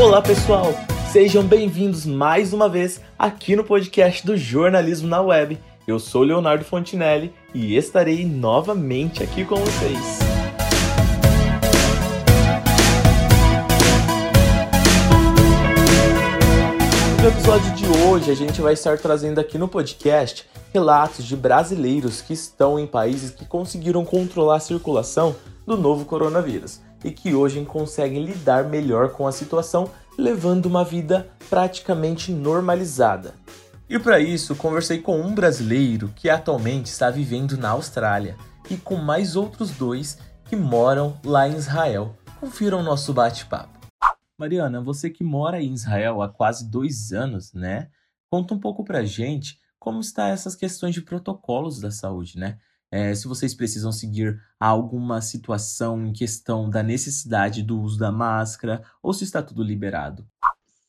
Olá pessoal, sejam bem-vindos mais uma vez aqui no podcast do Jornalismo na Web. Eu sou Leonardo Fontinelli e estarei novamente aqui com vocês. No episódio de hoje, a gente vai estar trazendo aqui no podcast relatos de brasileiros que estão em países que conseguiram controlar a circulação do novo coronavírus e que hoje conseguem lidar melhor com a situação, levando uma vida praticamente normalizada. E para isso, conversei com um brasileiro que atualmente está vivendo na Austrália e com mais outros dois que moram lá em Israel. Confiram nosso bate-papo. Mariana, você que mora em Israel há quase dois anos, né? Conta um pouco pra gente como está essas questões de protocolos da saúde, né? É, se vocês precisam seguir alguma situação em questão da necessidade do uso da máscara ou se está tudo liberado.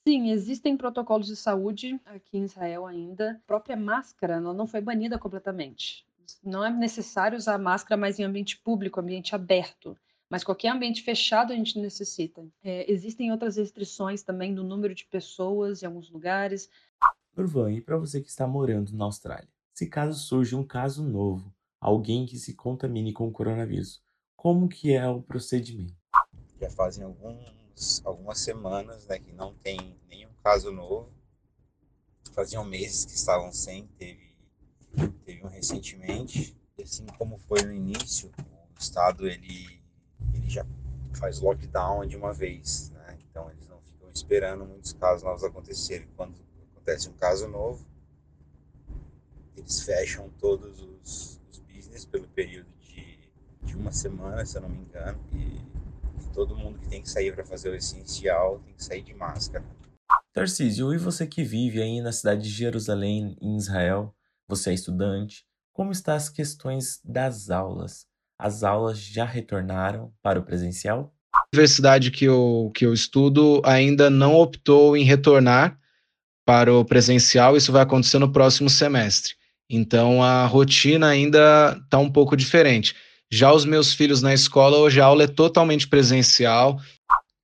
Sim, existem protocolos de saúde aqui em Israel ainda. A própria máscara ela não foi banida completamente. Não é necessário usar máscara mais em ambiente público, ambiente aberto mas qualquer ambiente fechado a gente necessita. É, existem outras restrições também do número de pessoas em alguns lugares. Urvan, e para você que está morando na Austrália, se caso surge um caso novo, alguém que se contamine com o coronavírus, como que é o procedimento? Já fazem alguns, algumas semanas né, que não tem nenhum caso novo. Faziam meses que estavam sem, teve, teve um recentemente. Assim como foi no início, o estado ele ele já faz lockdown de uma vez, né? Então eles não ficam esperando muitos casos novos acontecerem. Quando acontece um caso novo, eles fecham todos os, pelo período de, de uma semana, se eu não me engano, e, e todo mundo que tem que sair para fazer o essencial tem que sair de máscara. Tarcísio, e você que vive aí na cidade de Jerusalém, em Israel, você é estudante, como estão as questões das aulas? as aulas já retornaram para o presencial? A universidade que eu, que eu estudo ainda não optou em retornar para o presencial, isso vai acontecer no próximo semestre. Então a rotina ainda está um pouco diferente. Já os meus filhos na escola, hoje a aula é totalmente presencial.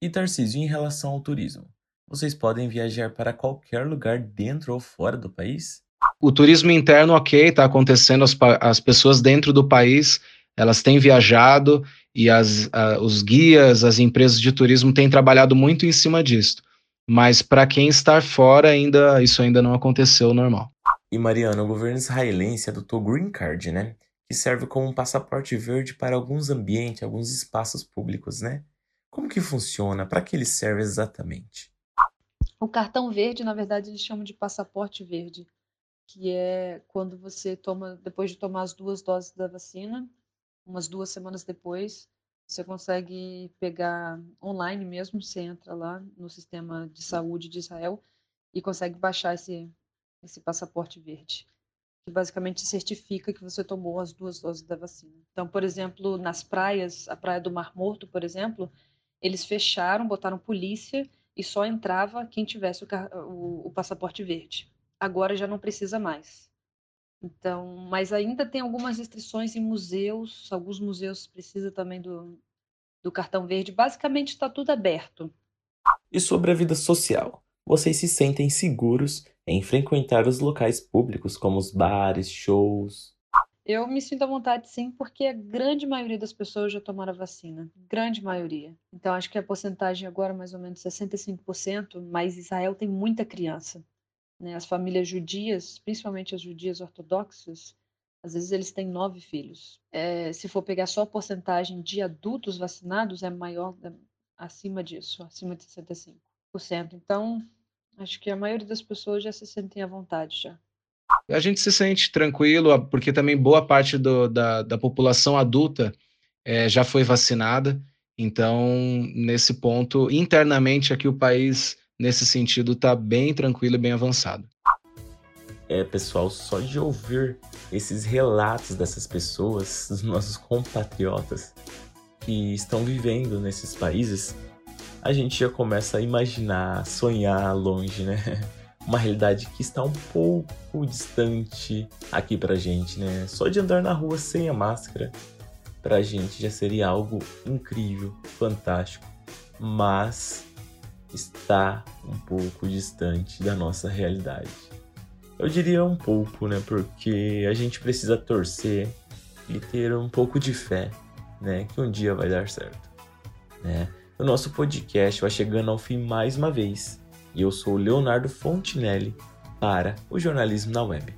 E Tarcísio, em relação ao turismo, vocês podem viajar para qualquer lugar dentro ou fora do país? O turismo interno, ok, está acontecendo, as, as pessoas dentro do país elas têm viajado e as, a, os guias, as empresas de turismo têm trabalhado muito em cima disso. Mas para quem está fora, ainda isso ainda não aconteceu normal. E Mariana, o governo israelense adotou Green Card, né? Que serve como um passaporte verde para alguns ambientes, alguns espaços públicos, né? Como que funciona? Para que ele serve exatamente? O cartão verde, na verdade, eles chamam de passaporte verde, que é quando você toma, depois de tomar as duas doses da vacina, umas duas semanas depois, você consegue pegar online mesmo, você entra lá no sistema de saúde de Israel e consegue baixar esse, esse passaporte verde, que basicamente certifica que você tomou as duas doses da vacina. Então, por exemplo, nas praias, a praia do Mar Morto, por exemplo, eles fecharam, botaram polícia e só entrava quem tivesse o, o, o passaporte verde. Agora já não precisa mais. Então, mas ainda tem algumas restrições em museus, alguns museus precisam também do, do cartão verde. Basicamente está tudo aberto. E sobre a vida social? Vocês se sentem seguros em frequentar os locais públicos, como os bares, shows? Eu me sinto à vontade sim, porque a grande maioria das pessoas já tomaram a vacina. Grande maioria. Então acho que a porcentagem agora é mais ou menos 65%, mas Israel tem muita criança né, as famílias judias, principalmente as judias ortodoxas, às vezes eles têm nove filhos. É, se for pegar só a porcentagem de adultos vacinados, é maior, é, acima disso, acima de 65%. Então, acho que a maioria das pessoas já se sentem à vontade já. A gente se sente tranquilo, porque também boa parte do, da, da população adulta é, já foi vacinada. Então, nesse ponto, internamente aqui o país nesse sentido está bem tranquilo e bem avançado. É, pessoal, só de ouvir esses relatos dessas pessoas, dos nossos compatriotas que estão vivendo nesses países, a gente já começa a imaginar, sonhar longe, né? Uma realidade que está um pouco distante aqui pra gente, né? Só de andar na rua sem a máscara, pra gente já seria algo incrível, fantástico. Mas está um pouco distante da nossa realidade. Eu diria um pouco, né? Porque a gente precisa torcer e ter um pouco de fé, né? Que um dia vai dar certo, né? O nosso podcast vai chegando ao fim mais uma vez. E eu sou o Leonardo Fontinelli para o Jornalismo na Web.